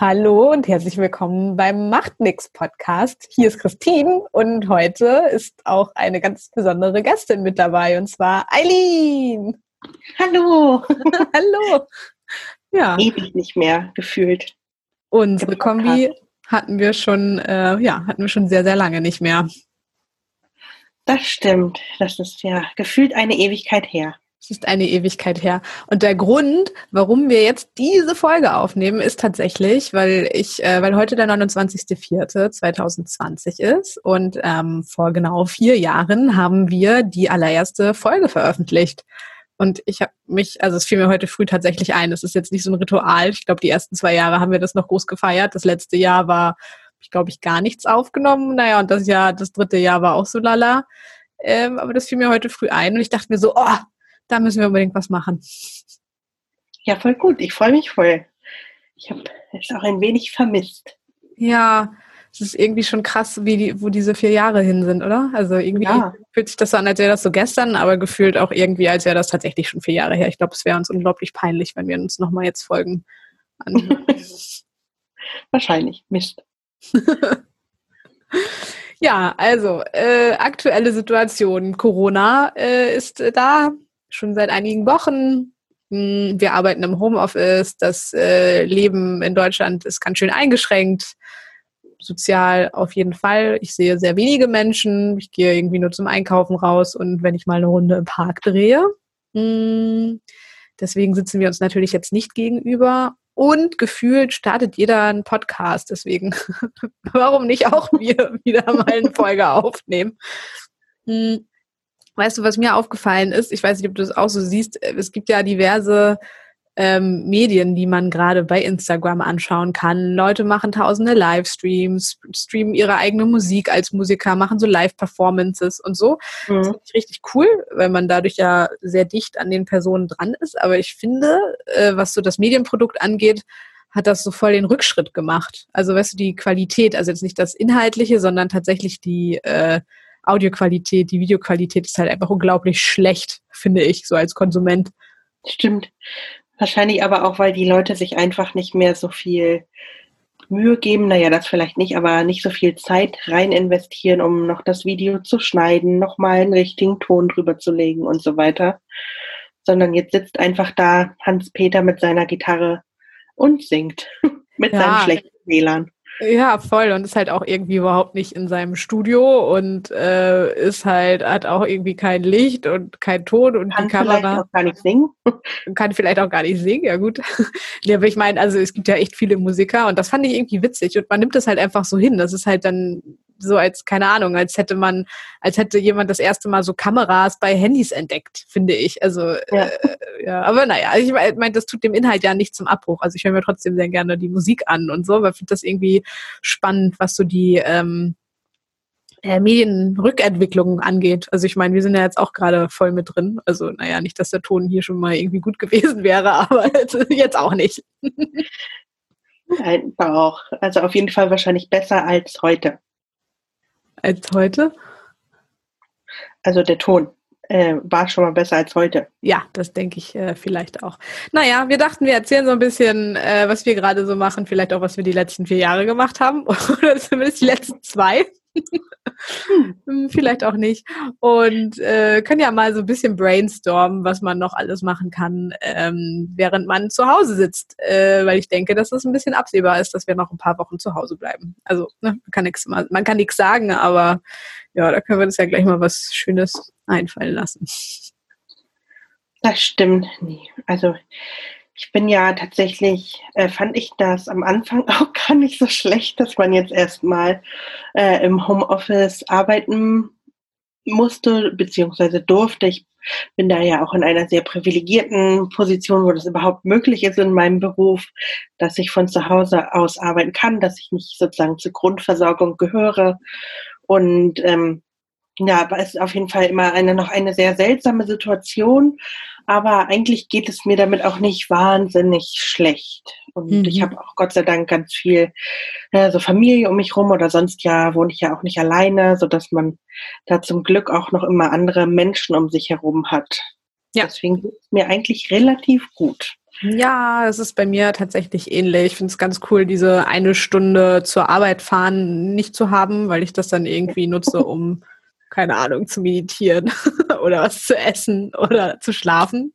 Hallo und herzlich willkommen beim Macht nix Podcast. Hier ist Christine und heute ist auch eine ganz besondere Gästin mit dabei und zwar Eileen. Hallo. Hallo. Ja. Ewig nicht mehr gefühlt. Unsere Kombi hatten wir schon, äh, ja, hatten wir schon sehr, sehr lange nicht mehr. Das stimmt. Das ist ja gefühlt eine Ewigkeit her. Es ist eine Ewigkeit her. Und der Grund, warum wir jetzt diese Folge aufnehmen, ist tatsächlich, weil ich, äh, weil heute der 29.04.2020 ist und ähm, vor genau vier Jahren haben wir die allererste Folge veröffentlicht. Und ich habe mich, also es fiel mir heute früh tatsächlich ein, es ist jetzt nicht so ein Ritual. Ich glaube, die ersten zwei Jahre haben wir das noch groß gefeiert. Das letzte Jahr war, ich glaube, ich gar nichts aufgenommen. Naja, und das Jahr, das dritte Jahr war auch so lala. Ähm, aber das fiel mir heute früh ein und ich dachte mir so, oh, da müssen wir unbedingt was machen. Ja, voll gut. Ich freue mich voll. Ich habe es auch ein wenig vermisst. Ja, es ist irgendwie schon krass, wie die, wo diese vier Jahre hin sind, oder? Also irgendwie ja. fühlt sich das so an, als wäre das so gestern, aber gefühlt auch irgendwie, als wäre das tatsächlich schon vier Jahre her. Ich glaube, es wäre uns unglaublich peinlich, wenn wir uns nochmal jetzt folgen. Wahrscheinlich. Mist. ja, also äh, aktuelle Situation. Corona äh, ist äh, da schon seit einigen Wochen. Hm, wir arbeiten im Homeoffice. Das äh, Leben in Deutschland ist ganz schön eingeschränkt. Sozial auf jeden Fall. Ich sehe sehr wenige Menschen. Ich gehe irgendwie nur zum Einkaufen raus und wenn ich mal eine Runde im Park drehe. Hm, deswegen sitzen wir uns natürlich jetzt nicht gegenüber. Und gefühlt startet jeder einen Podcast. Deswegen, warum nicht auch wir wieder mal eine Folge aufnehmen? Hm, Weißt du, was mir aufgefallen ist? Ich weiß nicht, ob du das auch so siehst. Es gibt ja diverse ähm, Medien, die man gerade bei Instagram anschauen kann. Leute machen tausende Livestreams, streamen ihre eigene Musik als Musiker, machen so Live-Performances und so. Mhm. Das finde ich richtig cool, weil man dadurch ja sehr dicht an den Personen dran ist. Aber ich finde, äh, was so das Medienprodukt angeht, hat das so voll den Rückschritt gemacht. Also weißt du, die Qualität, also jetzt nicht das Inhaltliche, sondern tatsächlich die äh, Audioqualität, die Videoqualität ist halt einfach unglaublich schlecht, finde ich, so als Konsument. Stimmt. Wahrscheinlich aber auch, weil die Leute sich einfach nicht mehr so viel Mühe geben, naja, das vielleicht nicht, aber nicht so viel Zeit rein investieren, um noch das Video zu schneiden, nochmal einen richtigen Ton drüber zu legen und so weiter. Sondern jetzt sitzt einfach da Hans-Peter mit seiner Gitarre und singt mit ja. seinem schlechten WLAN. Ja, voll. Und ist halt auch irgendwie überhaupt nicht in seinem Studio und äh, ist halt, hat auch irgendwie kein Licht und kein Ton und kann die Kamera. Kann vielleicht auch gar nicht singen. Kann vielleicht auch gar nicht singen, ja gut. ja, aber ich meine, also es gibt ja echt viele Musiker und das fand ich irgendwie witzig und man nimmt das halt einfach so hin. Das ist halt dann so als, keine Ahnung, als hätte man, als hätte jemand das erste Mal so Kameras bei Handys entdeckt, finde ich. Also, ja, äh, ja. aber naja, ich meine, das tut dem Inhalt ja nicht zum Abbruch. Also ich höre mir trotzdem sehr gerne die Musik an und so, weil ich finde das irgendwie spannend, was so die, ähm, äh, Medienrückentwicklung angeht. Also ich meine, wir sind ja jetzt auch gerade voll mit drin. Also naja, nicht, dass der Ton hier schon mal irgendwie gut gewesen wäre, aber jetzt auch nicht. Nein, auch. Also auf jeden Fall wahrscheinlich besser als heute als heute? Also der Ton äh, war schon mal besser als heute. Ja, das denke ich äh, vielleicht auch. Naja, wir dachten, wir erzählen so ein bisschen, äh, was wir gerade so machen, vielleicht auch, was wir die letzten vier Jahre gemacht haben oder zumindest die letzten zwei. Hm, vielleicht auch nicht. Und äh, können ja mal so ein bisschen brainstormen, was man noch alles machen kann, ähm, während man zu Hause sitzt. Äh, weil ich denke, dass es ein bisschen absehbar ist, dass wir noch ein paar Wochen zu Hause bleiben. Also ne, man kann nichts man kann nichts sagen, aber ja, da können wir uns ja gleich mal was Schönes einfallen lassen. Das stimmt. Nee. Also ich bin ja tatsächlich, äh, fand ich das am Anfang auch gar nicht so schlecht, dass man jetzt erstmal äh, im Homeoffice arbeiten musste, beziehungsweise durfte. Ich bin da ja auch in einer sehr privilegierten Position, wo das überhaupt möglich ist in meinem Beruf, dass ich von zu Hause aus arbeiten kann, dass ich nicht sozusagen zur Grundversorgung gehöre. Und ähm, ja, aber es ist auf jeden Fall immer eine noch eine sehr seltsame Situation. Aber eigentlich geht es mir damit auch nicht wahnsinnig schlecht. Und mhm. ich habe auch Gott sei Dank ganz viel äh, so Familie um mich rum oder sonst ja wohne ich ja auch nicht alleine, so dass man da zum Glück auch noch immer andere Menschen um sich herum hat. Ja. Deswegen geht es mir eigentlich relativ gut. Ja, es ist bei mir tatsächlich ähnlich. Ich finde es ganz cool, diese eine Stunde zur Arbeit fahren nicht zu haben, weil ich das dann irgendwie nutze, um, keine Ahnung, zu meditieren oder was zu essen oder zu schlafen.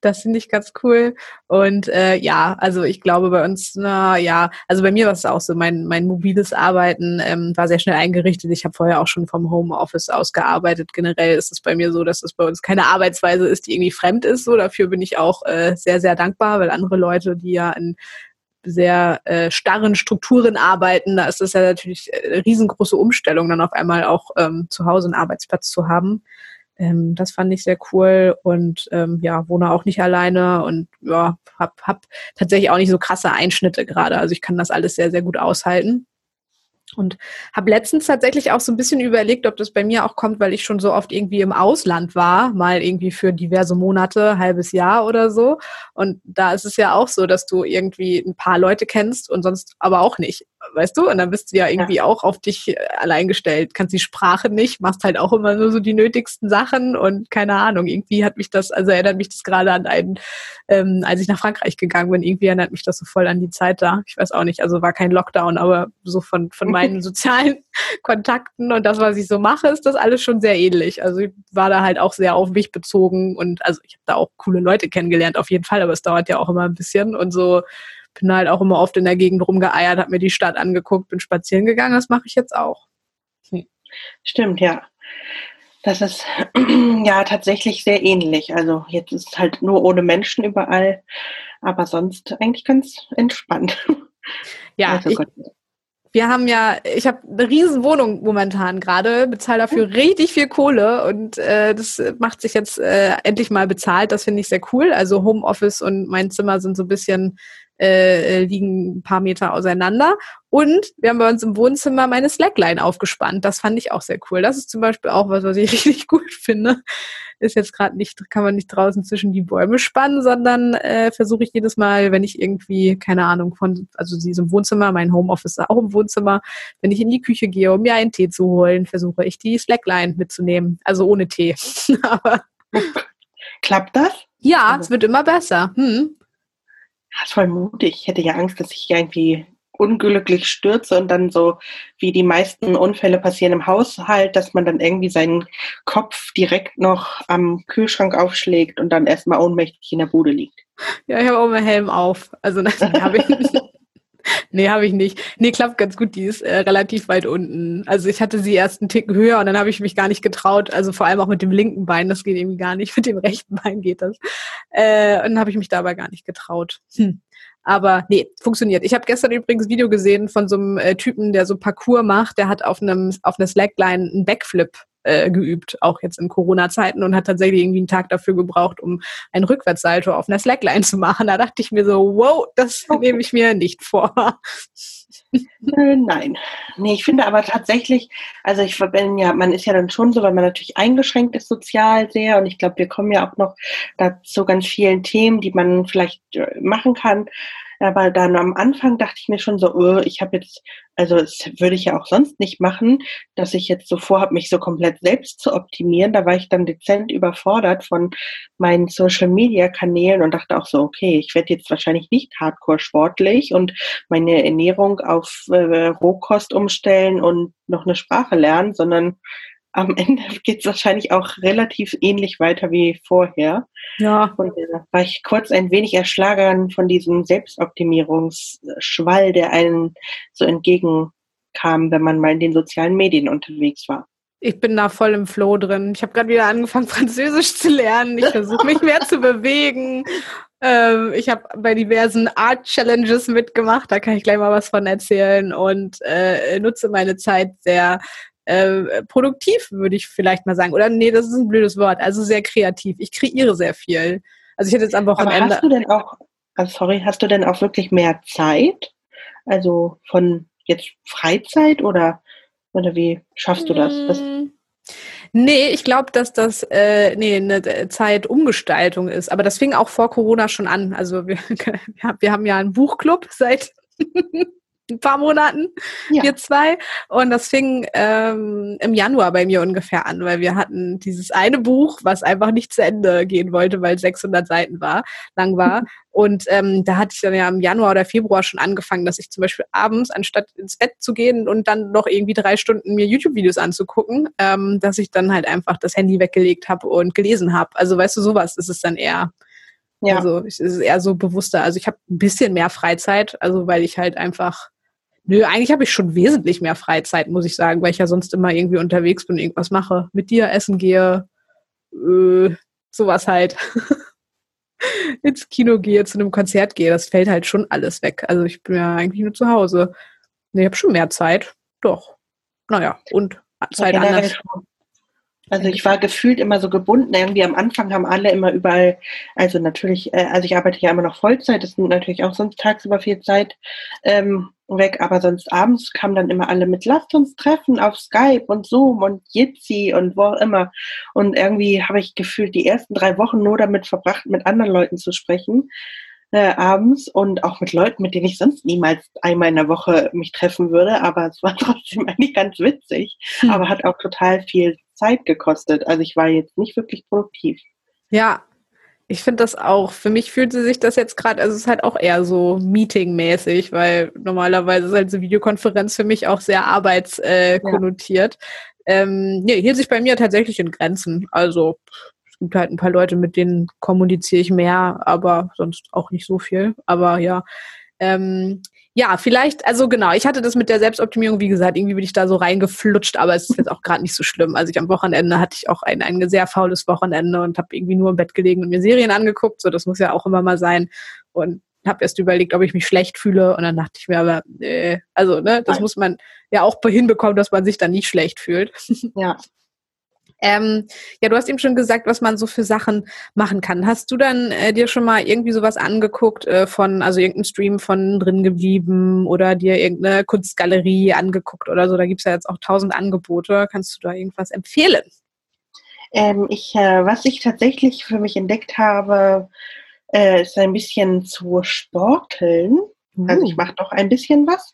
Das finde ich ganz cool. Und äh, ja, also ich glaube bei uns, na ja, also bei mir war es auch so, mein, mein mobiles Arbeiten ähm, war sehr schnell eingerichtet. Ich habe vorher auch schon vom Homeoffice aus gearbeitet. Generell ist es bei mir so, dass es bei uns keine Arbeitsweise ist, die irgendwie fremd ist. So dafür bin ich auch äh, sehr, sehr dankbar, weil andere Leute, die ja in sehr äh, starren Strukturen arbeiten, da ist es ja natürlich eine riesengroße Umstellung, dann auf einmal auch ähm, zu Hause einen Arbeitsplatz zu haben. Ähm, das fand ich sehr cool und ähm, ja, wohne auch nicht alleine und ja, hab, hab tatsächlich auch nicht so krasse Einschnitte gerade. Also ich kann das alles sehr, sehr gut aushalten. Und habe letztens tatsächlich auch so ein bisschen überlegt, ob das bei mir auch kommt, weil ich schon so oft irgendwie im Ausland war, mal irgendwie für diverse Monate, halbes Jahr oder so. Und da ist es ja auch so, dass du irgendwie ein paar Leute kennst und sonst aber auch nicht weißt du? Und dann bist du ja irgendwie ja. auch auf dich äh, allein gestellt. Kannst die Sprache nicht, machst halt auch immer nur so die nötigsten Sachen und keine Ahnung. Irgendwie hat mich das, also erinnert mich das gerade an einen, ähm, als ich nach Frankreich gegangen bin, irgendwie erinnert mich das so voll an die Zeit da. Ich weiß auch nicht, also war kein Lockdown, aber so von, von meinen sozialen Kontakten und das, was ich so mache, ist das alles schon sehr ähnlich. Also ich war da halt auch sehr auf mich bezogen und also ich habe da auch coole Leute kennengelernt, auf jeden Fall, aber es dauert ja auch immer ein bisschen und so bin halt auch immer oft in der Gegend rumgeeiert, habe mir die Stadt angeguckt, bin spazieren gegangen. Das mache ich jetzt auch. Hm. Stimmt, ja. Das ist ja tatsächlich sehr ähnlich. Also jetzt ist es halt nur ohne Menschen überall, aber sonst eigentlich ganz entspannt. Ja, also ich, wir haben ja, ich habe eine riesen Wohnung momentan gerade, bezahle dafür richtig viel Kohle und äh, das macht sich jetzt äh, endlich mal bezahlt. Das finde ich sehr cool. Also Homeoffice und mein Zimmer sind so ein bisschen äh, liegen ein paar Meter auseinander. Und wir haben bei uns im Wohnzimmer meine Slackline aufgespannt. Das fand ich auch sehr cool. Das ist zum Beispiel auch was, was ich richtig gut finde. Ist jetzt gerade nicht, kann man nicht draußen zwischen die Bäume spannen, sondern äh, versuche ich jedes Mal, wenn ich irgendwie, keine Ahnung, von, also sie ist im Wohnzimmer, mein Homeoffice ist auch im Wohnzimmer, wenn ich in die Küche gehe, um mir einen Tee zu holen, versuche ich die Slackline mitzunehmen. Also ohne Tee. Aber Klappt das? Ja, also. es wird immer besser. Hm. Das ist voll mutig. Ich hätte ja Angst, dass ich irgendwie unglücklich stürze und dann so, wie die meisten Unfälle passieren im Haushalt, dass man dann irgendwie seinen Kopf direkt noch am Kühlschrank aufschlägt und dann erstmal ohnmächtig in der Bude liegt. Ja, ich habe auch meinen Helm auf. Also das habe ich nicht. Nee, habe ich nicht. Nee, klappt ganz gut. Die ist äh, relativ weit unten. Also ich hatte sie erst einen Ticken höher und dann habe ich mich gar nicht getraut. Also vor allem auch mit dem linken Bein. Das geht irgendwie gar nicht. Mit dem rechten Bein geht das. Äh, und dann habe ich mich dabei gar nicht getraut. Hm. Aber nee, funktioniert. Ich habe gestern übrigens Video gesehen von so einem äh, Typen, der so Parcours macht. Der hat auf einem auf einer Slackline einen Backflip äh, geübt, auch jetzt in Corona-Zeiten und hat tatsächlich irgendwie einen Tag dafür gebraucht, um ein Rückwärtssalto auf einer Slackline zu machen. Da dachte ich mir so, wow, das okay. nehme ich mir nicht vor. Nein. Nee, ich finde aber tatsächlich, also ich bin ja, man ist ja dann schon so, weil man natürlich eingeschränkt ist sozial sehr und ich glaube, wir kommen ja auch noch dazu ganz vielen Themen, die man vielleicht äh, machen kann. Aber dann am Anfang dachte ich mir schon so, oh, ich habe jetzt, also das würde ich ja auch sonst nicht machen, dass ich jetzt so vorhabe, mich so komplett selbst zu optimieren. Da war ich dann dezent überfordert von meinen Social-Media-Kanälen und dachte auch so, okay, ich werde jetzt wahrscheinlich nicht hardcore sportlich und meine Ernährung auf äh, Rohkost umstellen und noch eine Sprache lernen, sondern am Ende geht es wahrscheinlich auch relativ ähnlich weiter wie vorher. Ja. Und da äh, war ich kurz ein wenig erschlagern von diesem Selbstoptimierungsschwall, der einen so entgegenkam, wenn man mal in den sozialen Medien unterwegs war. Ich bin da voll im Flow drin. Ich habe gerade wieder angefangen, Französisch zu lernen. Ich versuche mich mehr zu bewegen. Ähm, ich habe bei diversen Art Challenges mitgemacht. Da kann ich gleich mal was von erzählen und äh, nutze meine Zeit sehr äh, produktiv, würde ich vielleicht mal sagen. Oder nee, das ist ein blödes Wort. Also sehr kreativ. Ich kreiere sehr viel. Also ich hätte jetzt am Wochenende. Aber hast du denn auch, also sorry, hast du denn auch wirklich mehr Zeit? Also von jetzt Freizeit oder, oder wie schaffst du das? das mm. Nee, ich glaube, dass das äh, nee, eine Zeitumgestaltung ist. Aber das fing auch vor Corona schon an. Also wir, wir haben ja einen Buchclub seit ein paar Monaten, ja. wir zwei. Und das fing ähm, im Januar bei mir ungefähr an, weil wir hatten dieses eine Buch, was einfach nicht zu Ende gehen wollte, weil 600 Seiten war, lang war. Und ähm, da hatte ich dann ja im Januar oder Februar schon angefangen, dass ich zum Beispiel abends, anstatt ins Bett zu gehen und dann noch irgendwie drei Stunden mir YouTube-Videos anzugucken, ähm, dass ich dann halt einfach das Handy weggelegt habe und gelesen habe. Also weißt du, sowas ist es dann eher. Ja. Also es ist eher so bewusster. Also ich habe ein bisschen mehr Freizeit, also weil ich halt einfach Nö, eigentlich habe ich schon wesentlich mehr Freizeit, muss ich sagen, weil ich ja sonst immer irgendwie unterwegs bin, irgendwas mache, mit dir essen gehe, äh, sowas halt. ins Kino gehe, zu einem Konzert gehe, das fällt halt schon alles weg. Also ich bin ja eigentlich nur zu Hause. Ich habe schon mehr Zeit. Doch. Naja, und Zeit ja, anders. Also ich war gefühlt immer so gebunden. Irgendwie am Anfang haben alle immer überall, also natürlich, äh, also ich arbeite ja immer noch Vollzeit, das sind natürlich auch sonst tagsüber viel Zeit ähm, weg, aber sonst abends kamen dann immer alle mit, lasst uns treffen auf Skype und Zoom und Jitsi und wo auch immer. Und irgendwie habe ich gefühlt die ersten drei Wochen nur damit verbracht, mit anderen Leuten zu sprechen. Äh, abends und auch mit Leuten, mit denen ich sonst niemals einmal in der Woche mich treffen würde, aber es war trotzdem eigentlich ganz witzig, hm. aber hat auch total viel Zeit gekostet. Also ich war jetzt nicht wirklich produktiv. Ja, ich finde das auch. Für mich fühlte sich das jetzt gerade, also es ist halt auch eher so Meeting-mäßig, weil normalerweise ist halt so Videokonferenz für mich auch sehr arbeitskonnotiert. Äh, ja. ähm, nee, hielt sich bei mir tatsächlich in Grenzen. Also es gibt halt ein paar Leute, mit denen kommuniziere ich mehr, aber sonst auch nicht so viel. Aber ja, ähm, ja, vielleicht, also genau, ich hatte das mit der Selbstoptimierung, wie gesagt, irgendwie bin ich da so reingeflutscht, aber es ist jetzt auch gerade nicht so schlimm. Also ich am Wochenende hatte ich auch ein, ein sehr faules Wochenende und habe irgendwie nur im Bett gelegen und mir Serien angeguckt, so das muss ja auch immer mal sein. Und habe erst überlegt, ob ich mich schlecht fühle und dann dachte ich mir aber, nee, also ne, das Nein. muss man ja auch hinbekommen, dass man sich dann nicht schlecht fühlt. Ja. Ähm, ja, du hast eben schon gesagt, was man so für Sachen machen kann. Hast du dann äh, dir schon mal irgendwie sowas angeguckt äh, von, also irgendein Stream von drin geblieben oder dir irgendeine Kunstgalerie angeguckt oder so? Da gibt es ja jetzt auch tausend Angebote. Kannst du da irgendwas empfehlen? Ähm, ich, äh, was ich tatsächlich für mich entdeckt habe, äh, ist ein bisschen zu sporteln. Also ich uh. mache doch ein bisschen was.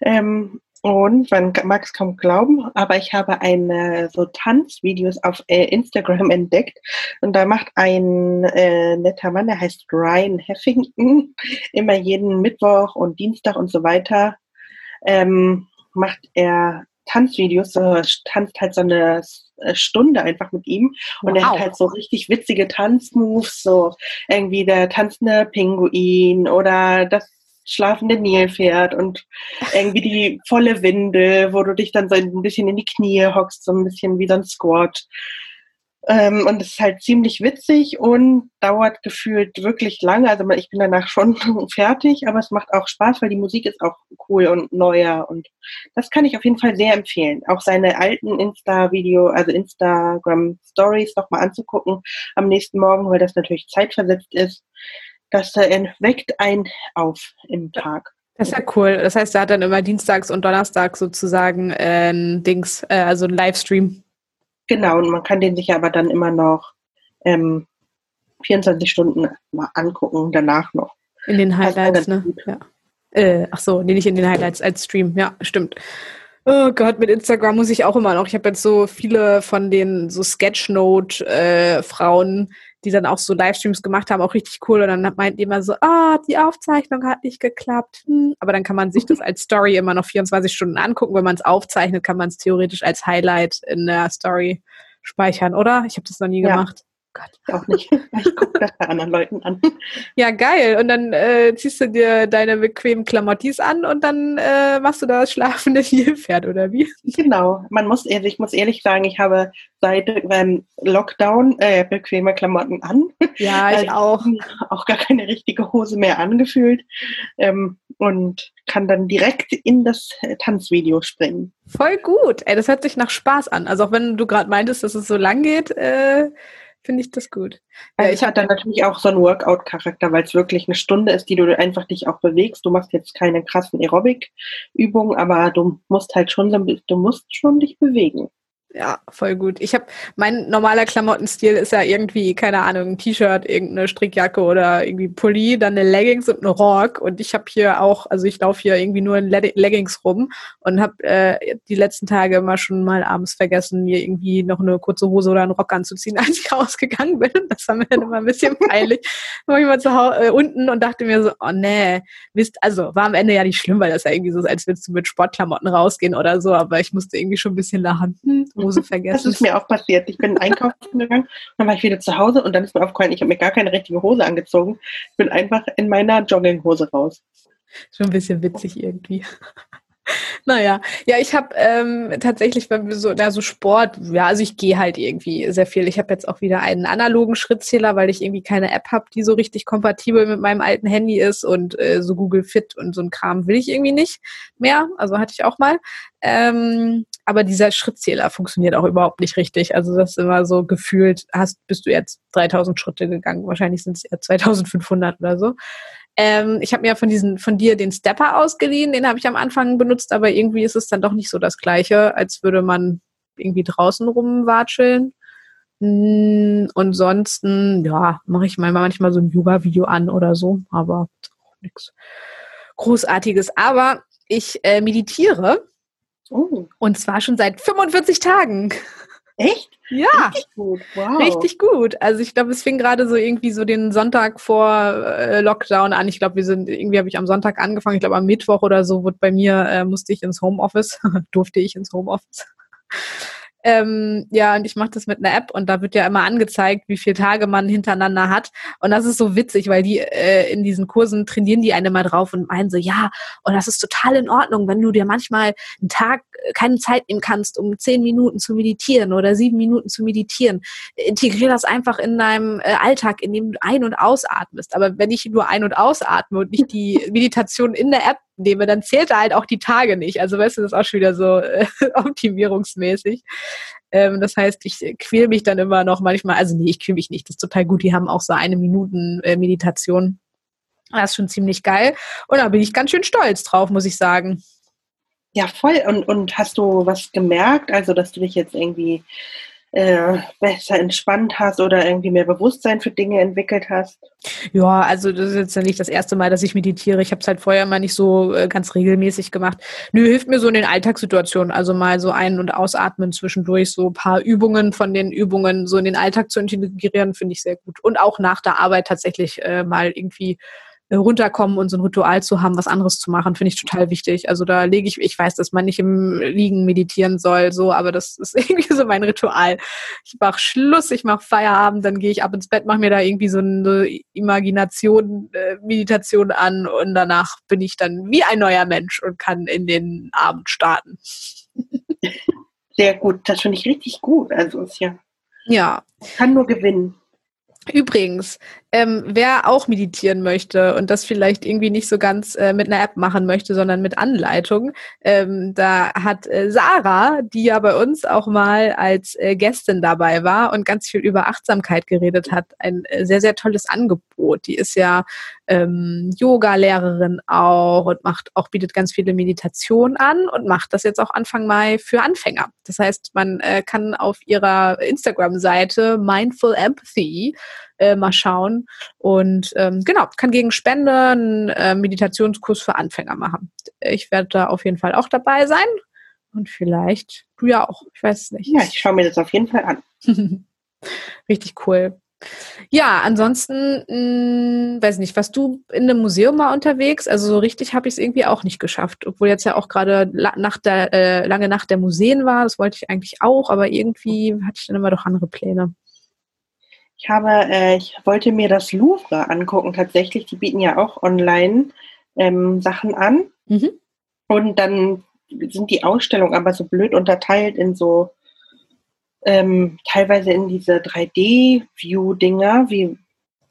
Ähm, und man mag es kaum glauben, aber ich habe eine so Tanzvideos auf äh, Instagram entdeckt und da macht ein äh, netter Mann, der heißt Ryan Heffington, immer jeden Mittwoch und Dienstag und so weiter ähm, macht er Tanzvideos, so, tanzt halt so eine äh, Stunde einfach mit ihm und wow. er hat halt so richtig witzige Tanzmoves, so irgendwie der tanzende Pinguin oder das schlafende Nilpferd und irgendwie die volle Windel, wo du dich dann so ein bisschen in die Knie hockst, so ein bisschen wie so ein Squat. Ähm, und es ist halt ziemlich witzig und dauert gefühlt wirklich lange. Also ich bin danach schon fertig, aber es macht auch Spaß, weil die Musik ist auch cool und neuer. Und das kann ich auf jeden Fall sehr empfehlen. Auch seine alten Insta-Video, also Instagram-Stories nochmal anzugucken am nächsten Morgen, weil das natürlich zeitversetzt ist das weckt ein auf im Tag. Das ist ja cool. Das heißt, er hat dann immer dienstags und donnerstags sozusagen ein Dings, äh, also ein Livestream. Genau, und man kann den sich aber dann immer noch ähm, 24 Stunden mal angucken, danach noch. In den Highlights, ne? Ja. Äh, ach so, nee, nicht in den Highlights als Stream. Ja, stimmt. Oh Gott, mit Instagram muss ich auch immer noch. Ich habe jetzt so viele von den so Sketchnote-Frauen, äh, die dann auch so Livestreams gemacht haben, auch richtig cool. Und dann meinten die immer so, ah, oh, die Aufzeichnung hat nicht geklappt. Hm. Aber dann kann man sich das als Story immer noch 24 Stunden angucken. Wenn man es aufzeichnet, kann man es theoretisch als Highlight in der Story speichern, oder? Ich habe das noch nie ja. gemacht. Gott. Auch nicht. Ich gucke das bei anderen Leuten an. Ja, geil. Und dann äh, ziehst du dir deine bequemen Klamottis an und dann äh, machst du das schlafende Nilpferd, oder wie? Genau. Man muss, also ich muss ehrlich sagen, ich habe seit ähm, Lockdown äh, bequeme Klamotten an. Ja, ich also, auch. Auch gar keine richtige Hose mehr angefühlt. Ähm, und kann dann direkt in das äh, Tanzvideo springen. Voll gut. Ey, das hört sich nach Spaß an. Also auch wenn du gerade meintest, dass es so lang geht, äh, finde ich das gut. Also ich habe dann natürlich auch so einen Workout-Charakter, weil es wirklich eine Stunde ist, die du einfach dich auch bewegst. Du machst jetzt keine krassen Aerobic-Übungen, aber du musst halt schon, du musst schon dich bewegen. Ja, voll gut. Ich habe mein normaler Klamottenstil ist ja irgendwie keine Ahnung, ein T-Shirt, irgendeine Strickjacke oder irgendwie Pulli, dann eine Leggings und eine Rock und ich habe hier auch, also ich laufe hier irgendwie nur in Leggings rum und habe äh, die letzten Tage immer schon mal abends vergessen, mir irgendwie noch eine kurze Hose oder einen Rock anzuziehen, als ich rausgegangen bin. Das war mir dann immer ein bisschen peinlich. dann war ich mal zu Hause äh, unten und dachte mir so, oh nee, wisst, also war am Ende ja nicht schlimm, weil das ja irgendwie so ist, als würdest du mit Sportklamotten rausgehen oder so, aber ich musste irgendwie schon ein bisschen lachen. Hm, Hose vergessen. Das ist mir auch passiert. Ich bin einkaufen gegangen, dann war ich wieder zu Hause und dann ist mir aufgefallen, ich habe mir gar keine richtige Hose angezogen. Ich bin einfach in meiner Jogginghose raus. Schon ein bisschen witzig irgendwie. Naja, ja, ich habe ähm, tatsächlich bei so, ja, so Sport, ja, also ich gehe halt irgendwie sehr viel. Ich habe jetzt auch wieder einen analogen Schrittzähler, weil ich irgendwie keine App habe, die so richtig kompatibel mit meinem alten Handy ist und äh, so Google Fit und so ein Kram will ich irgendwie nicht mehr. Also hatte ich auch mal. Ähm, aber dieser Schrittzähler funktioniert auch überhaupt nicht richtig. Also das ist immer so gefühlt, hast, bist du jetzt 3000 Schritte gegangen. Wahrscheinlich sind es eher 2500 oder so. Ähm, ich habe mir von diesen, von dir den Stepper ausgeliehen, den habe ich am Anfang benutzt, aber irgendwie ist es dann doch nicht so das Gleiche, als würde man irgendwie draußen rumwatscheln. Hm, und sonst, ja, mache ich mal manchmal so ein Yoga-Video an oder so, aber nichts Großartiges. Aber ich äh, meditiere. Oh. Und zwar schon seit 45 Tagen. Echt? Ja. Richtig gut. Wow. Richtig gut. Also ich glaube, es fing gerade so irgendwie so den Sonntag vor äh, Lockdown an. Ich glaube, wir sind, irgendwie habe ich am Sonntag angefangen. Ich glaube, am Mittwoch oder so wurde bei mir, äh, musste ich ins Homeoffice, durfte ich ins Homeoffice. Ähm, ja, und ich mache das mit einer App und da wird ja immer angezeigt, wie viele Tage man hintereinander hat. Und das ist so witzig, weil die äh, in diesen Kursen trainieren die eine mal drauf und meinen so, ja, und das ist total in Ordnung, wenn du dir manchmal einen Tag äh, keine Zeit nehmen kannst, um zehn Minuten zu meditieren oder sieben Minuten zu meditieren. Integrier das einfach in deinem äh, Alltag, indem du ein- und ausatmest. Aber wenn ich nur ein- und ausatme und nicht die Meditation in der App nehme, dann zählt er halt auch die Tage nicht. Also weißt du, das ist auch schon wieder so äh, optimierungsmäßig. Ähm, das heißt, ich quäl mich dann immer noch manchmal, also nee, ich quäl mich nicht, das ist total gut. Die haben auch so eine Minuten äh, Meditation. Das ist schon ziemlich geil. Und da bin ich ganz schön stolz drauf, muss ich sagen. Ja, voll. Und, und hast du was gemerkt? Also, dass du dich jetzt irgendwie äh, besser entspannt hast oder irgendwie mehr Bewusstsein für Dinge entwickelt hast? Ja, also das ist jetzt ja nicht das erste Mal, dass ich meditiere. Ich habe es halt vorher mal nicht so äh, ganz regelmäßig gemacht. Nö, hilft mir so in den Alltagssituationen. Also mal so ein- und ausatmen zwischendurch, so ein paar Übungen von den Übungen so in den Alltag zu integrieren, finde ich sehr gut. Und auch nach der Arbeit tatsächlich äh, mal irgendwie runterkommen und so ein Ritual zu haben, was anderes zu machen, finde ich total wichtig. Also da lege ich, ich weiß, dass man nicht im Liegen meditieren soll, so, aber das ist irgendwie so mein Ritual. Ich mache Schluss, ich mache Feierabend, dann gehe ich ab ins Bett, mache mir da irgendwie so eine Imagination, äh, Meditation an und danach bin ich dann wie ein neuer Mensch und kann in den Abend starten. Sehr gut, das finde ich richtig gut. Also ist ja. Ja. Kann nur gewinnen. Übrigens, ähm, wer auch meditieren möchte und das vielleicht irgendwie nicht so ganz äh, mit einer App machen möchte, sondern mit Anleitung, ähm, da hat äh, Sarah, die ja bei uns auch mal als äh, Gästin dabei war und ganz viel über Achtsamkeit geredet hat, ein äh, sehr, sehr tolles Angebot. Die ist ja ähm, Yoga-Lehrerin auch und macht auch, bietet ganz viele Meditationen an und macht das jetzt auch Anfang Mai für Anfänger. Das heißt, man äh, kann auf ihrer Instagram-Seite Mindful Empathy äh, mal schauen. Und ähm, genau, kann gegen Spende einen äh, Meditationskurs für Anfänger machen. Ich werde da auf jeden Fall auch dabei sein. Und vielleicht du ja auch. Ich weiß es nicht. Ja, ich schaue mir das auf jeden Fall an. Richtig cool. Ja, ansonsten, mh, hm, weiß nicht, was du in einem Museum mal unterwegs? Also so richtig habe ich es irgendwie auch nicht geschafft, obwohl jetzt ja auch gerade la nach der äh, lange Nacht der Museen war. Das wollte ich eigentlich auch, aber irgendwie hatte ich dann immer doch andere Pläne. Ich habe, äh, ich wollte mir das Louvre angucken. Tatsächlich, die bieten ja auch online ähm, Sachen an. Mhm. Und dann sind die Ausstellungen aber so blöd unterteilt in so ähm, teilweise in diese 3D-View-Dinger, wie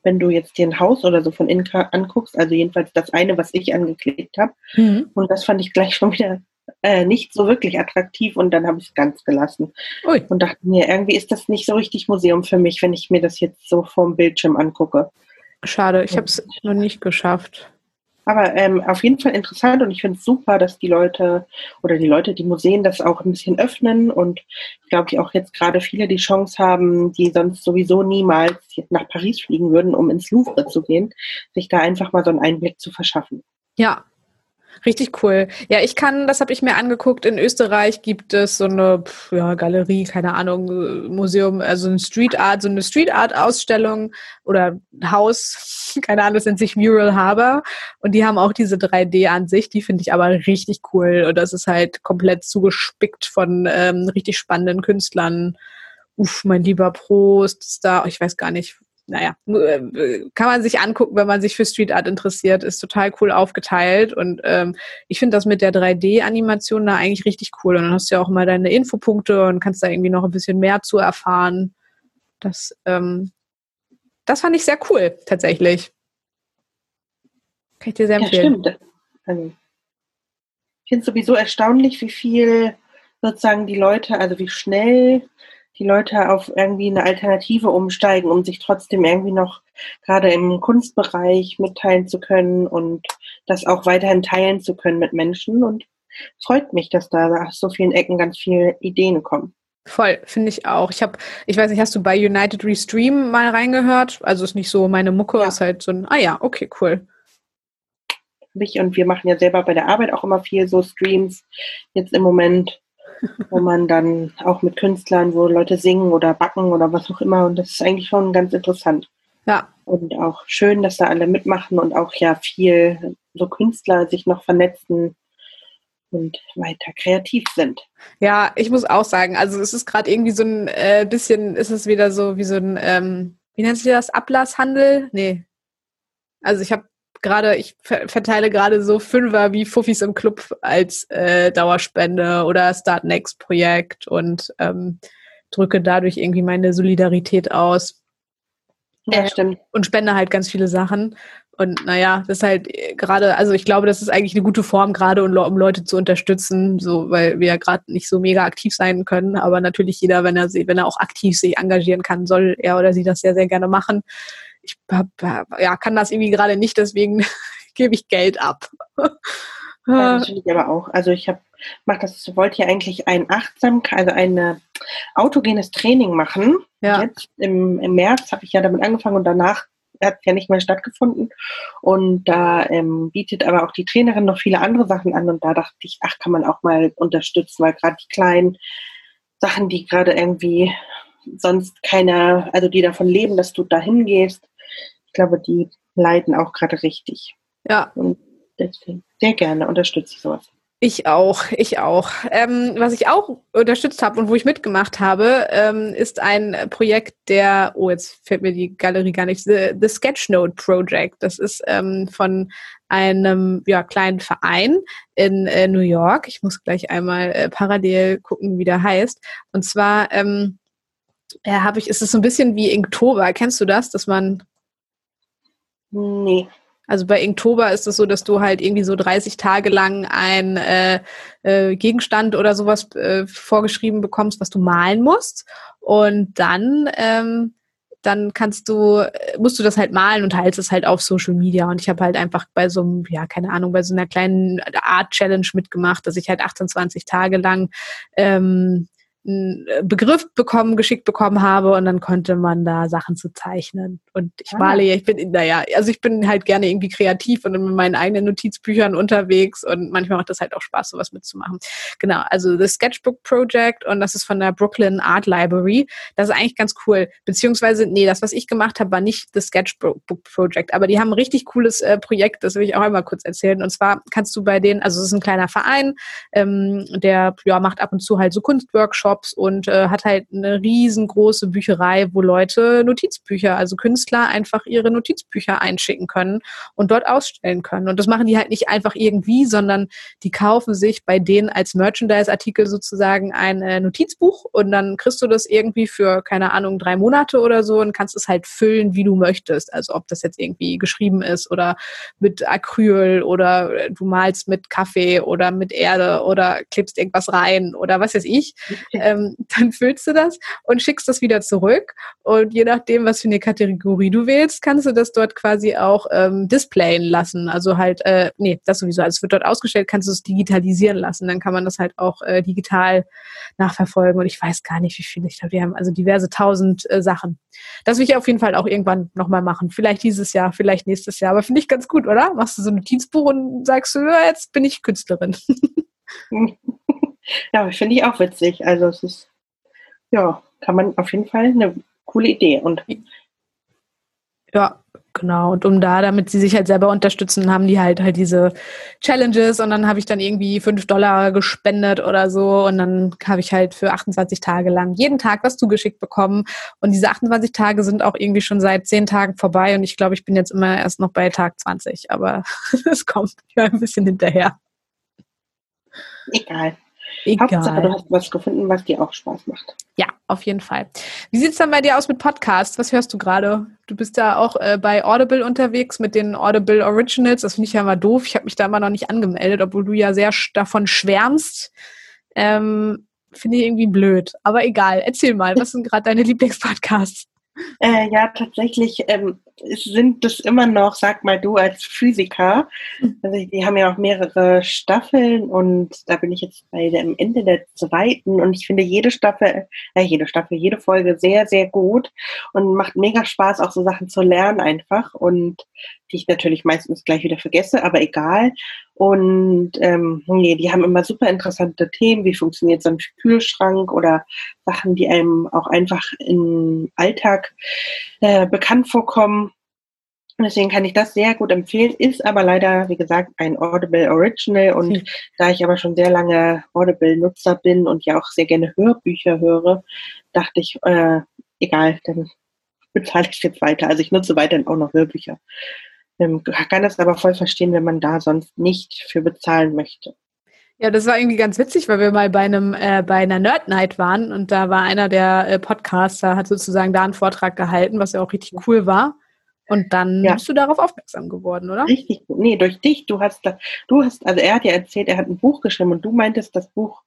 wenn du jetzt dir ein Haus oder so von innen anguckst. Also jedenfalls das eine, was ich angeklickt habe. Mhm. Und das fand ich gleich schon wieder äh, nicht so wirklich attraktiv und dann habe ich es ganz gelassen. Ui. Und dachte mir, irgendwie ist das nicht so richtig Museum für mich, wenn ich mir das jetzt so vom Bildschirm angucke. Schade, ich habe es noch nicht geschafft. Aber ähm, auf jeden Fall interessant und ich finde es super, dass die Leute oder die Leute, die Museen das auch ein bisschen öffnen und glaube ich auch jetzt gerade viele die Chance haben, die sonst sowieso niemals nach Paris fliegen würden, um ins Louvre zu gehen, sich da einfach mal so einen Einblick zu verschaffen. Ja, Richtig cool. Ja, ich kann, das habe ich mir angeguckt, in Österreich gibt es so eine ja, Galerie, keine Ahnung, Museum, also eine Street Art, so eine Street Art Ausstellung oder Haus, keine Ahnung, das nennt sich Mural Harbor und die haben auch diese 3D-Ansicht, die finde ich aber richtig cool und das ist halt komplett zugespickt von ähm, richtig spannenden Künstlern. Uff, mein lieber Prost, ist da, ich weiß gar nicht, naja, äh, kann man sich angucken, wenn man sich für Street Art interessiert, ist total cool aufgeteilt und ähm, ich finde das mit der 3D-Animation da eigentlich richtig cool und dann hast du ja auch mal deine Infopunkte und kannst da irgendwie noch ein bisschen mehr zu erfahren. Das, ähm, das fand ich sehr cool, tatsächlich. Kann ich dir sehr empfehlen. Ja, stimmt. Also, ich finde es sowieso erstaunlich, wie viel sozusagen die Leute, also wie schnell die Leute auf irgendwie eine Alternative umsteigen, um sich trotzdem irgendwie noch gerade im Kunstbereich mitteilen zu können und das auch weiterhin teilen zu können mit Menschen. Und freut mich, dass da aus so vielen Ecken ganz viele Ideen kommen. Voll, finde ich auch. Ich habe, ich weiß nicht, hast du bei United Restream mal reingehört? Also ist nicht so meine Mucke, ja. ist halt so ein, ah ja, okay, cool. Und wir machen ja selber bei der Arbeit auch immer viel so Streams. Jetzt im Moment wo man dann auch mit Künstlern, wo Leute singen oder backen oder was auch immer. Und das ist eigentlich schon ganz interessant. Ja. Und auch schön, dass da alle mitmachen und auch ja viel so Künstler sich noch vernetzen und weiter kreativ sind. Ja, ich muss auch sagen, also es ist gerade irgendwie so ein äh, bisschen, ist es wieder so wie so ein, ähm, wie nennt sich das, Ablasshandel? Nee. Also ich habe gerade, ich verteile gerade so Fünfer wie Fuffis im Club als äh, Dauerspende oder Start Next Projekt und ähm, drücke dadurch irgendwie meine Solidarität aus. Ja, äh, stimmt. Und spende halt ganz viele Sachen. Und naja, das ist halt gerade, also ich glaube, das ist eigentlich eine gute Form, gerade um, um Leute zu unterstützen, so weil wir ja gerade nicht so mega aktiv sein können. Aber natürlich jeder, wenn er wenn er auch aktiv sich engagieren kann, soll er oder sie das sehr, sehr gerne machen ich hab, ja, kann das irgendwie gerade nicht, deswegen gebe ich Geld ab. ja, natürlich aber auch. Also ich habe macht das, wollte ja eigentlich ein Achtsamkeit, also ein autogenes Training machen. Ja. Jetzt im, im März habe ich ja damit angefangen und danach hat es ja nicht mehr stattgefunden. Und da ähm, bietet aber auch die Trainerin noch viele andere Sachen an. Und da dachte ich, ach, kann man auch mal unterstützen, weil gerade die kleinen Sachen, die gerade irgendwie sonst keiner, also die davon leben, dass du da hingehst, glaube, die leiden auch gerade richtig. Ja. Und deswegen sehr gerne unterstütze ich sowas. Ich auch, ich auch. Ähm, was ich auch unterstützt habe und wo ich mitgemacht habe, ähm, ist ein Projekt der, oh, jetzt fällt mir die Galerie gar nicht, The, The Sketchnote Project. Das ist ähm, von einem ja, kleinen Verein in äh, New York. Ich muss gleich einmal äh, parallel gucken, wie der heißt. Und zwar ähm, ja, habe ich, ist es so ein bisschen wie Inktober. Kennst du das, dass man Nee. Also bei Inktober ist es so, dass du halt irgendwie so 30 Tage lang ein äh, äh, Gegenstand oder sowas äh, vorgeschrieben bekommst, was du malen musst. Und dann, ähm, dann kannst du, äh, musst du das halt malen und teilst es halt auf Social Media. Und ich habe halt einfach bei so einem, ja, keine Ahnung, bei so einer kleinen Art Challenge mitgemacht, dass ich halt 28 Tage lang ähm, einen äh, Begriff bekommen, geschickt bekommen habe und dann konnte man da Sachen zu zeichnen. Und ich ah. male, ich bin, naja, also ich bin halt gerne irgendwie kreativ und in meinen eigenen Notizbüchern unterwegs und manchmal macht das halt auch Spaß, sowas mitzumachen. Genau, also The Sketchbook Project und das ist von der Brooklyn Art Library. Das ist eigentlich ganz cool. Beziehungsweise, nee, das, was ich gemacht habe, war nicht The Sketchbook Project, aber die haben ein richtig cooles äh, Projekt, das will ich auch einmal kurz erzählen. Und zwar kannst du bei denen, also es ist ein kleiner Verein, ähm, der ja, macht ab und zu halt so Kunstworkshops Workshops und äh, hat halt eine riesengroße Bücherei, wo Leute Notizbücher, also Künstler einfach ihre Notizbücher einschicken können und dort ausstellen können. Und das machen die halt nicht einfach irgendwie, sondern die kaufen sich bei denen als Merchandise-Artikel sozusagen ein äh, Notizbuch und dann kriegst du das irgendwie für, keine Ahnung, drei Monate oder so und kannst es halt füllen, wie du möchtest. Also ob das jetzt irgendwie geschrieben ist oder mit Acryl oder du malst mit Kaffee oder mit Erde oder klebst irgendwas rein oder was weiß ich. ähm, dann füllst du das und schickst das wieder zurück. Und je nachdem, was für eine Kategorie du wählst, kannst du das dort quasi auch ähm, displayen lassen. Also halt, äh, nee, das sowieso. Also es wird dort ausgestellt, kannst du es digitalisieren lassen. Dann kann man das halt auch äh, digital nachverfolgen. Und ich weiß gar nicht, wie viele ich da. Wir haben also diverse tausend äh, Sachen. Das will ich auf jeden Fall auch irgendwann nochmal machen. Vielleicht dieses Jahr, vielleicht nächstes Jahr. Aber finde ich ganz gut, oder? Machst du so ein Notizbuch und sagst du, ja, jetzt bin ich Künstlerin. ja, finde ich auch witzig. Also es ist, ja, kann man auf jeden Fall eine coole Idee. Und ja, genau. Und um da, damit sie sich halt selber unterstützen, haben die halt halt diese Challenges und dann habe ich dann irgendwie fünf Dollar gespendet oder so und dann habe ich halt für 28 Tage lang jeden Tag was zugeschickt bekommen und diese 28 Tage sind auch irgendwie schon seit zehn Tagen vorbei und ich glaube, ich bin jetzt immer erst noch bei Tag 20, aber es kommt ja ein bisschen hinterher. Egal. Egal. Hauptsache, du hast was gefunden, was dir auch Spaß macht. Ja, auf jeden Fall. Wie sieht es dann bei dir aus mit Podcasts? Was hörst du gerade? Du bist da auch äh, bei Audible unterwegs mit den Audible Originals. Das finde ich ja immer doof. Ich habe mich da immer noch nicht angemeldet, obwohl du ja sehr davon schwärmst. Ähm, finde ich irgendwie blöd. Aber egal. Erzähl mal, was sind gerade deine Lieblingspodcasts? Äh, ja, tatsächlich ähm, sind das immer noch, sag mal du als Physiker, hm. also die haben ja auch mehrere Staffeln und da bin ich jetzt bei dem Ende der zweiten und ich finde jede Staffel, äh, jede Staffel, jede Folge sehr, sehr gut und macht mega Spaß, auch so Sachen zu lernen einfach und die ich natürlich meistens gleich wieder vergesse, aber egal. Und ähm, nee, die haben immer super interessante Themen, wie funktioniert so ein Kühlschrank oder Sachen, die einem auch einfach im Alltag äh, bekannt vorkommen. Deswegen kann ich das sehr gut empfehlen, ist aber leider, wie gesagt, ein Audible Original. Und mhm. da ich aber schon sehr lange Audible-Nutzer bin und ja auch sehr gerne Hörbücher höre, dachte ich, äh, egal, dann bezahle ich jetzt weiter. Also ich nutze weiterhin auch noch Hörbücher. Ähm, kann das aber voll verstehen, wenn man da sonst nicht für bezahlen möchte. Ja, das war irgendwie ganz witzig, weil wir mal bei einem äh, bei einer Nerd Night waren und da war einer der äh, Podcaster hat sozusagen da einen Vortrag gehalten, was ja auch richtig cool war. Und dann ja. bist du darauf aufmerksam geworden, oder? Richtig, nee, durch dich. Du hast, du hast, also er hat ja erzählt, er hat ein Buch geschrieben und du meintest, das Buch,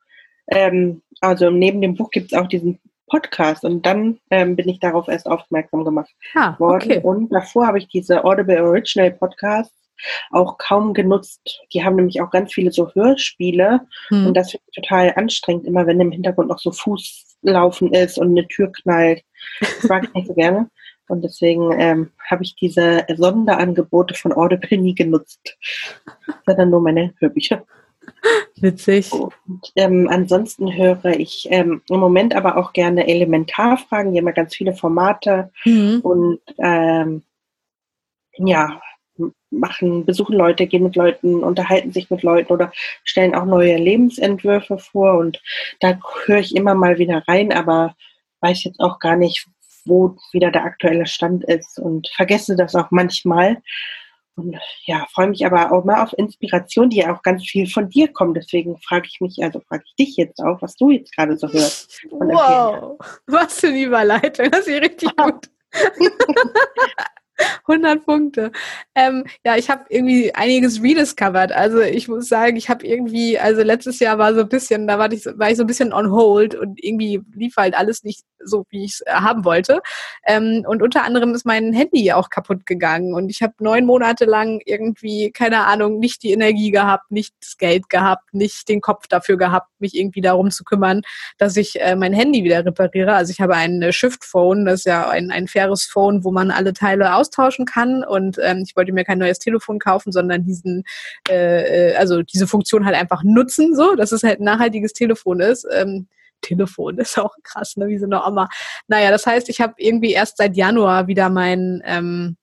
ähm, also neben dem Buch gibt es auch diesen Podcast und dann ähm, bin ich darauf erst aufmerksam gemacht ah, worden. Okay. Und davor habe ich diese Audible Original Podcasts auch kaum genutzt. Die haben nämlich auch ganz viele so Hörspiele hm. und das finde ich total anstrengend, immer wenn im Hintergrund noch so Fußlaufen ist und eine Tür knallt. Das mag ich nicht so gerne. Und deswegen ähm, habe ich diese Sonderangebote von Audible nie genutzt, sondern nur meine Hörbücher. Witzig. Und, ähm, ansonsten höre ich ähm, im Moment aber auch gerne Elementarfragen. Die haben ja ganz viele Formate mhm. und ähm, ja, machen, besuchen Leute, gehen mit Leuten, unterhalten sich mit Leuten oder stellen auch neue Lebensentwürfe vor. Und da höre ich immer mal wieder rein, aber weiß jetzt auch gar nicht, wo wieder der aktuelle Stand ist und vergesse das auch manchmal. Und ja, freue mich aber auch mal auf Inspiration, die ja auch ganz viel von dir kommt. Deswegen frage ich mich, also frage ich dich jetzt auch, was du jetzt gerade so hörst. Wow, was für eine Überleitung, das ist richtig gut. 100 Punkte. Ähm, ja, ich habe irgendwie einiges rediscovered. Also ich muss sagen, ich habe irgendwie, also letztes Jahr war so ein bisschen, da war ich, war ich so ein bisschen on hold und irgendwie lief halt alles nicht so, wie ich es äh, haben wollte. Ähm, und unter anderem ist mein Handy auch kaputt gegangen und ich habe neun Monate lang irgendwie, keine Ahnung, nicht die Energie gehabt, nicht das Geld gehabt, nicht den Kopf dafür gehabt, mich irgendwie darum zu kümmern, dass ich äh, mein Handy wieder repariere. Also ich habe ein äh, Shift Phone, das ist ja ein, ein faires Phone, wo man alle Teile austauschen kann und ähm, ich wollte mir kein neues Telefon kaufen, sondern diesen, äh, äh also diese Funktion halt einfach nutzen, so, dass es halt ein nachhaltiges Telefon ist. Ähm, Telefon ist auch krass, ne? wie so eine Oma. Naja, das heißt, ich habe irgendwie erst seit Januar wieder mein ähm,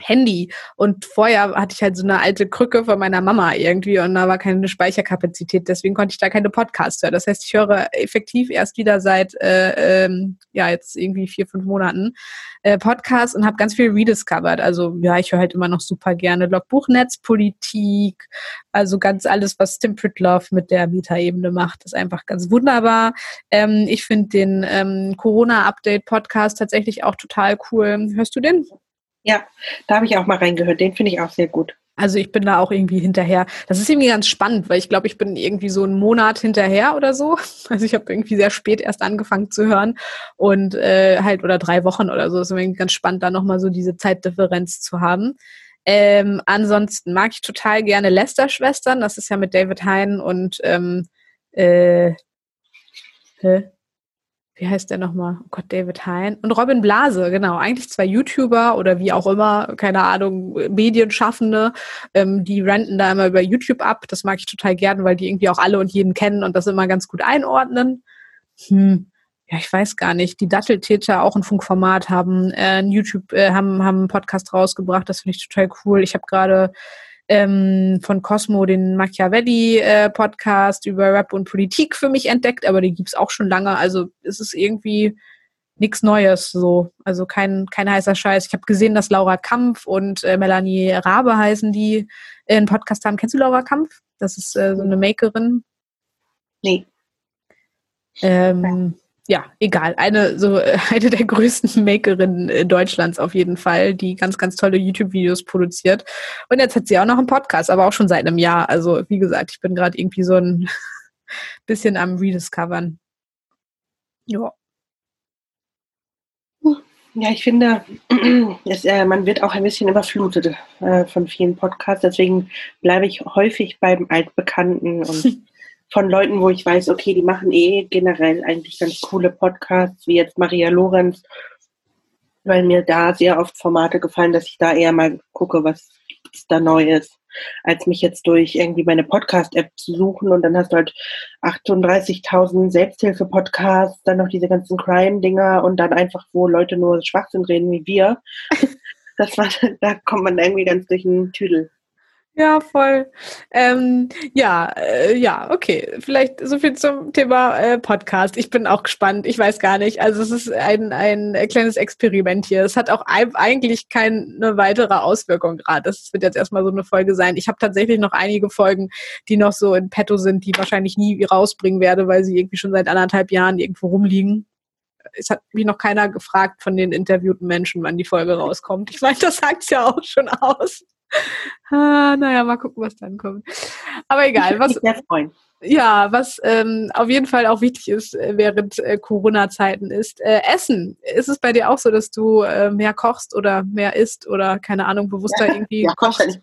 Handy. Und vorher hatte ich halt so eine alte Krücke von meiner Mama irgendwie und da war keine Speicherkapazität. Deswegen konnte ich da keine Podcasts hören. Das heißt, ich höre effektiv erst wieder seit, äh, ähm, ja, jetzt irgendwie vier, fünf Monaten äh, Podcasts und habe ganz viel rediscovered. Also ja, ich höre halt immer noch super gerne Logbuch Netzpolitik, also ganz alles, was Tim Pritloff mit der Meta-Ebene macht, ist einfach ganz wunderbar. Ähm, ich finde den ähm, Corona-Update-Podcast tatsächlich auch total cool. Hörst du den? Ja, da habe ich auch mal reingehört. Den finde ich auch sehr gut. Also ich bin da auch irgendwie hinterher. Das ist irgendwie ganz spannend, weil ich glaube, ich bin irgendwie so einen Monat hinterher oder so. Also ich habe irgendwie sehr spät erst angefangen zu hören und äh, halt oder drei Wochen oder so. Es ist irgendwie ganz spannend, da nochmal so diese Zeitdifferenz zu haben. Ähm, ansonsten mag ich total gerne Lester-Schwestern. Das ist ja mit David Hein und ähm, äh, hä? Wie heißt der nochmal? Oh Gott, David Hein. Und Robin Blase, genau. Eigentlich zwei YouTuber oder wie auch immer, keine Ahnung, Medienschaffende, ähm, die renten da immer über YouTube ab. Das mag ich total gerne, weil die irgendwie auch alle und jeden kennen und das immer ganz gut einordnen. Hm. Ja, ich weiß gar nicht. Die Datteltäter auch ein Funkformat haben, äh, YouTube, äh, haben, haben einen Podcast rausgebracht. Das finde ich total cool. Ich habe gerade ähm, von Cosmo den Machiavelli-Podcast äh, über Rap und Politik für mich entdeckt, aber den gibt's auch schon lange. Also es ist irgendwie nichts Neues so. Also kein, kein heißer Scheiß. Ich habe gesehen, dass Laura Kampf und äh, Melanie Rabe heißen, die äh, einen Podcast haben. Kennst du Laura Kampf? Das ist äh, so eine Makerin. Nee. Ähm, ja, egal. Eine, so, eine der größten Makerinnen Deutschlands auf jeden Fall, die ganz, ganz tolle YouTube-Videos produziert. Und jetzt hat sie auch noch einen Podcast, aber auch schon seit einem Jahr. Also, wie gesagt, ich bin gerade irgendwie so ein bisschen am Rediscovern. Ja. Ja, ich finde, es, äh, man wird auch ein bisschen überflutet äh, von vielen Podcasts. Deswegen bleibe ich häufig beim Altbekannten und von Leuten, wo ich weiß, okay, die machen eh generell eigentlich ganz coole Podcasts, wie jetzt Maria Lorenz, weil mir da sehr oft Formate gefallen, dass ich da eher mal gucke, was gibt's da Neues, als mich jetzt durch irgendwie meine Podcast-App zu suchen und dann hast du halt 38.000 Selbsthilfe-Podcasts, dann noch diese ganzen Crime-Dinger und dann einfach, wo Leute nur Schwachsinn reden wie wir. Das war, da kommt man irgendwie ganz durch den Tüdel. Ja, voll. Ähm, ja, äh, ja, okay. Vielleicht so viel zum Thema äh, Podcast. Ich bin auch gespannt. Ich weiß gar nicht. Also es ist ein, ein kleines Experiment hier. Es hat auch eigentlich keine weitere Auswirkung gerade. Das wird jetzt erstmal so eine Folge sein. Ich habe tatsächlich noch einige Folgen, die noch so in petto sind, die wahrscheinlich nie rausbringen werde, weil sie irgendwie schon seit anderthalb Jahren irgendwo rumliegen es hat mich noch keiner gefragt von den interviewten Menschen, wann die Folge rauskommt. Ich meine, das sagt ja auch schon aus ah, naja, mal gucken, was dann kommt. Aber egal. Was, ja, was ähm, auf jeden Fall auch wichtig ist äh, während äh, Corona-Zeiten ist äh, Essen. Ist es bei dir auch so, dass du äh, mehr kochst oder mehr isst oder keine Ahnung, bewusster ja, irgendwie ja, kochst?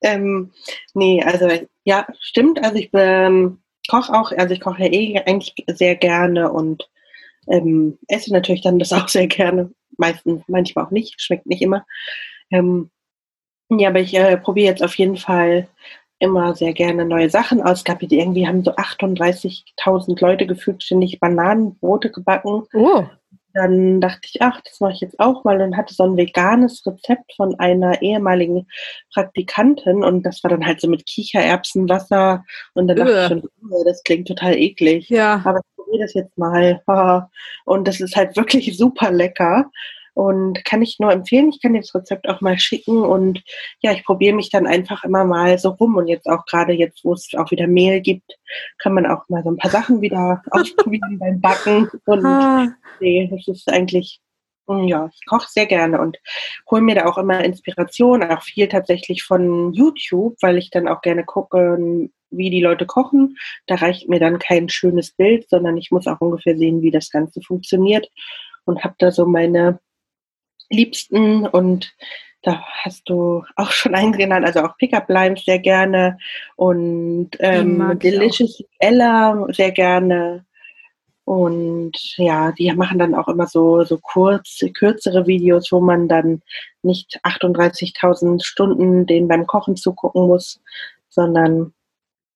Ähm, nee, also ja, stimmt. Also ich ähm, koche auch, also ich koche ja eh eigentlich sehr gerne und ähm, esse natürlich dann das auch sehr gerne. Meistens, manchmal auch nicht, schmeckt nicht immer. Ähm, ja, aber ich äh, probiere jetzt auf jeden Fall immer sehr gerne neue Sachen aus. Gab irgendwie haben so 38.000 Leute gefühlt ständig Bananenbrote gebacken. Oh. Dann dachte ich, ach, das mache ich jetzt auch mal und hatte so ein veganes Rezept von einer ehemaligen Praktikantin und das war dann halt so mit Kichererbsenwasser und dann dachte ich schon, oh, das klingt total eklig. Ja. Aber ich probiere das jetzt mal. Und das ist halt wirklich super lecker. Und kann ich nur empfehlen, ich kann dir das Rezept auch mal schicken und ja, ich probiere mich dann einfach immer mal so rum und jetzt auch gerade jetzt, wo es auch wieder Mehl gibt, kann man auch mal so ein paar Sachen wieder ausprobieren beim Backen und ah. nee, das ist eigentlich hm, ja, ich koche sehr gerne und hole mir da auch immer Inspiration, auch viel tatsächlich von YouTube, weil ich dann auch gerne gucke, wie die Leute kochen. Da reicht mir dann kein schönes Bild, sondern ich muss auch ungefähr sehen, wie das Ganze funktioniert und habe da so meine Liebsten und da hast du auch schon einen genannt, also auch Pickup Lines sehr gerne und ähm, Delicious Ella sehr gerne. Und ja, die machen dann auch immer so, so kurz, kürzere Videos, wo man dann nicht 38.000 Stunden den beim Kochen zugucken muss, sondern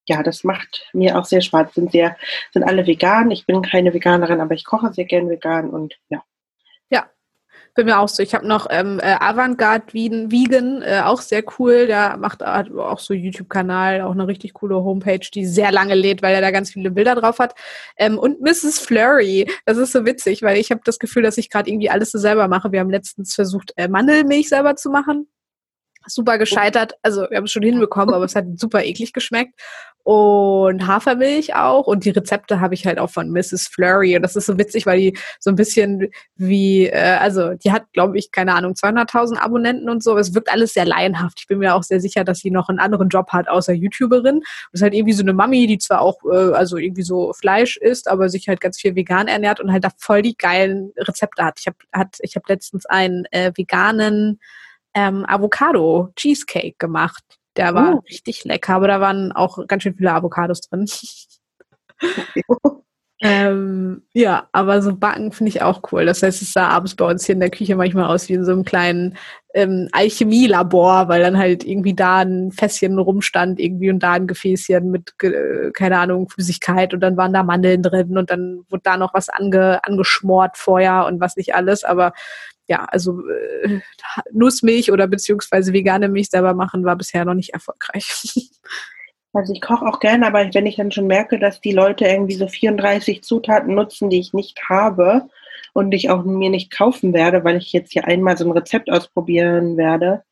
ja, das macht mir auch sehr Spaß. Sind sehr, sind alle vegan. Ich bin keine Veganerin, aber ich koche sehr gern vegan und ja, bin mir auch so. Ich habe noch ähm, äh, Avantgarde Vegan, äh, auch sehr cool. Der macht auch so YouTube-Kanal, auch eine richtig coole Homepage, die sehr lange lädt, weil er da ganz viele Bilder drauf hat. Ähm, und Mrs. Flurry, das ist so witzig, weil ich habe das Gefühl, dass ich gerade irgendwie alles so selber mache. Wir haben letztens versucht, äh, Mandelmilch selber zu machen. Super gescheitert. Also wir haben es schon hinbekommen, aber es hat super eklig geschmeckt. Und Hafermilch auch. Und die Rezepte habe ich halt auch von Mrs. Flurry. Und das ist so witzig, weil die so ein bisschen wie, äh, also die hat, glaube ich, keine Ahnung, 200.000 Abonnenten und so. Es wirkt alles sehr laienhaft. Ich bin mir auch sehr sicher, dass sie noch einen anderen Job hat, außer YouTuberin. Das ist halt irgendwie so eine Mami, die zwar auch, äh, also irgendwie so Fleisch isst, aber sich halt ganz viel vegan ernährt und halt da voll die geilen Rezepte hat. Ich habe hat, ich hab letztens einen äh, veganen ähm, Avocado Cheesecake gemacht. Der war oh. richtig lecker, aber da waren auch ganz schön viele Avocados drin. ähm, ja, aber so Backen finde ich auch cool. Das heißt, es sah abends bei uns hier in der Küche manchmal aus wie in so einem kleinen ähm, Alchemielabor, weil dann halt irgendwie da ein Fässchen rumstand, irgendwie und da ein Gefäßchen mit, keine Ahnung, Flüssigkeit und dann waren da Mandeln drin und dann wurde da noch was ange, angeschmort vorher und was nicht alles. Aber ja, also äh, Nussmilch oder beziehungsweise vegane Milch selber machen war bisher noch nicht erfolgreich. Also ich koche auch gerne, aber wenn ich dann schon merke, dass die Leute irgendwie so 34 Zutaten nutzen, die ich nicht habe und ich auch mir nicht kaufen werde, weil ich jetzt hier einmal so ein Rezept ausprobieren werde,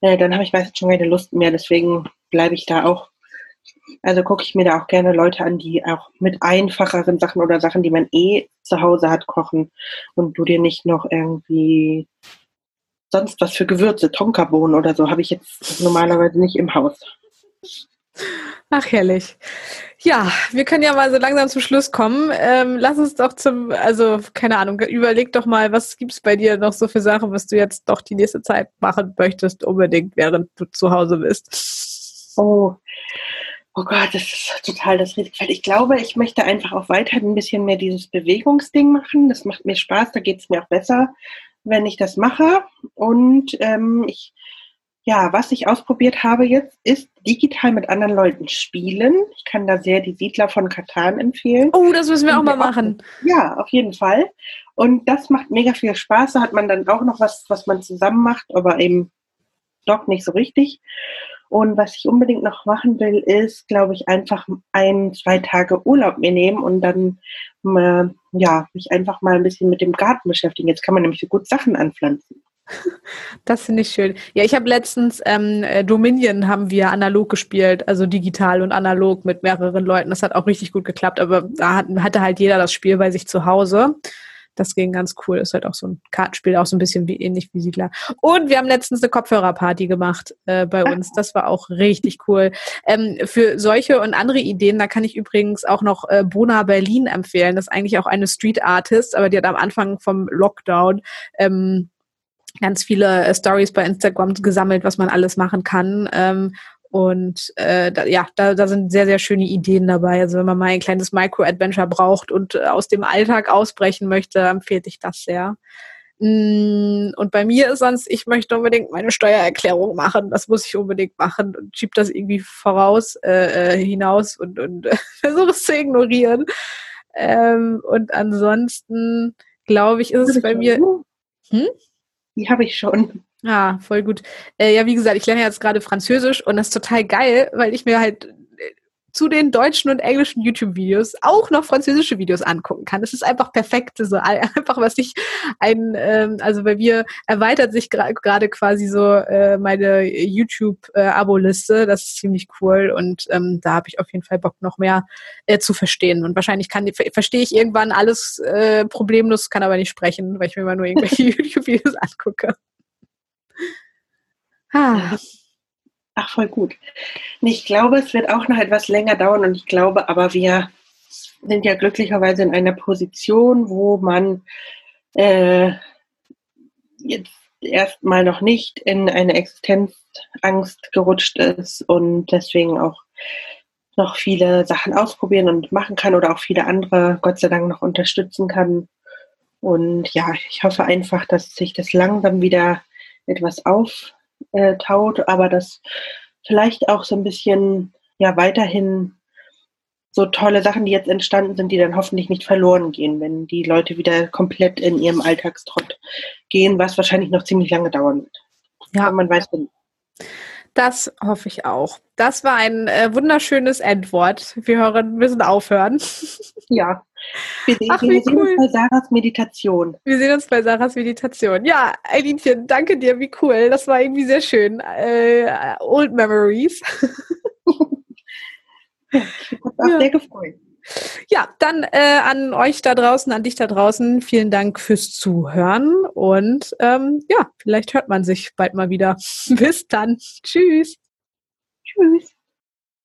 äh, dann habe ich meistens schon keine Lust mehr. Deswegen bleibe ich da auch also gucke ich mir da auch gerne Leute an, die auch mit einfacheren Sachen oder Sachen, die man eh zu Hause hat, kochen und du dir nicht noch irgendwie sonst was für Gewürze, Tonkabohnen oder so, habe ich jetzt normalerweise nicht im Haus. Ach, herrlich. Ja, wir können ja mal so langsam zum Schluss kommen. Ähm, lass uns doch zum, also keine Ahnung, überleg doch mal, was gibt es bei dir noch so für Sachen, was du jetzt doch die nächste Zeit machen möchtest, unbedingt, während du zu Hause bist. Oh, Oh Gott, das ist total das Risikofeld. Ich glaube, ich möchte einfach auch weiterhin ein bisschen mehr dieses Bewegungsding machen. Das macht mir Spaß, da geht es mir auch besser, wenn ich das mache. Und ähm, ich, ja, was ich ausprobiert habe jetzt, ist digital mit anderen Leuten spielen. Ich kann da sehr die Siedler von Katan empfehlen. Oh, das müssen wir auch mal machen. Ja, auf jeden Fall. Und das macht mega viel Spaß. Da hat man dann auch noch was, was man zusammen macht, aber eben doch nicht so richtig. Und was ich unbedingt noch machen will, ist, glaube ich, einfach ein, zwei Tage Urlaub mir nehmen und dann äh, ja, mich einfach mal ein bisschen mit dem Garten beschäftigen. Jetzt kann man nämlich so gut Sachen anpflanzen. Das finde ich schön. Ja, ich habe letztens ähm, äh, Dominion haben wir analog gespielt, also digital und analog mit mehreren Leuten. Das hat auch richtig gut geklappt, aber da hat, hatte halt jeder das Spiel bei sich zu Hause. Das ging ganz cool. Ist halt auch so ein Kartenspiel, auch so ein bisschen wie ähnlich wie Siedler. Und wir haben letztens eine Kopfhörerparty gemacht äh, bei uns. Das war auch richtig cool. Ähm, für solche und andere Ideen, da kann ich übrigens auch noch äh, Bona Berlin empfehlen. Das ist eigentlich auch eine Street Artist, aber die hat am Anfang vom Lockdown ähm, ganz viele äh, Stories bei Instagram gesammelt, was man alles machen kann. Ähm, und äh, da, ja, da, da sind sehr, sehr schöne Ideen dabei. Also wenn man mal ein kleines Micro-Adventure braucht und äh, aus dem Alltag ausbrechen möchte, empfehle ich das sehr. Mm, und bei mir ist sonst, ich möchte unbedingt meine Steuererklärung machen. Das muss ich unbedingt machen und schiebe das irgendwie voraus, äh, äh hinaus und, und versuche es zu ignorieren. Ähm, und ansonsten, glaube ich, ist es bei mir. Hm? Die habe ich schon. Ja, voll gut. Äh, ja, wie gesagt, ich lerne jetzt gerade Französisch und das ist total geil, weil ich mir halt äh, zu den deutschen und englischen YouTube-Videos auch noch französische Videos angucken kann. Das ist einfach perfekt. So einfach, was ich ein, ähm, also bei mir erweitert sich gerade gra quasi so äh, meine YouTube-Abo-Liste. Das ist ziemlich cool und ähm, da habe ich auf jeden Fall Bock, noch mehr äh, zu verstehen. Und wahrscheinlich kann verstehe ich irgendwann alles äh, problemlos, kann aber nicht sprechen, weil ich mir immer nur irgendwelche YouTube-Videos angucke. Ah. Ach, voll gut. Ich glaube, es wird auch noch etwas länger dauern und ich glaube aber, wir sind ja glücklicherweise in einer Position, wo man äh, jetzt erstmal noch nicht in eine Existenzangst gerutscht ist und deswegen auch noch viele Sachen ausprobieren und machen kann oder auch viele andere Gott sei Dank noch unterstützen kann. Und ja, ich hoffe einfach, dass sich das langsam wieder etwas auf äh, taut, aber dass vielleicht auch so ein bisschen ja weiterhin so tolle Sachen, die jetzt entstanden sind, die dann hoffentlich nicht verloren gehen, wenn die Leute wieder komplett in ihrem Alltagstrott gehen, was wahrscheinlich noch ziemlich lange dauern wird. Ja, Aber man weiß nicht. Das hoffe ich auch. Das war ein äh, wunderschönes Endwort. Wir hören, müssen aufhören. Ja. Wir, Ach, wir sehen cool. uns bei Sarahs Meditation. Wir sehen uns bei Sarahs Meditation. Ja, Eilinchen, danke dir, wie cool. Das war irgendwie sehr schön. Äh, old Memories. ja, ich habe auch ja. sehr gefreut. Ja, dann äh, an euch da draußen, an dich da draußen, vielen Dank fürs Zuhören und ähm, ja, vielleicht hört man sich bald mal wieder. Bis dann. Tschüss. Tschüss.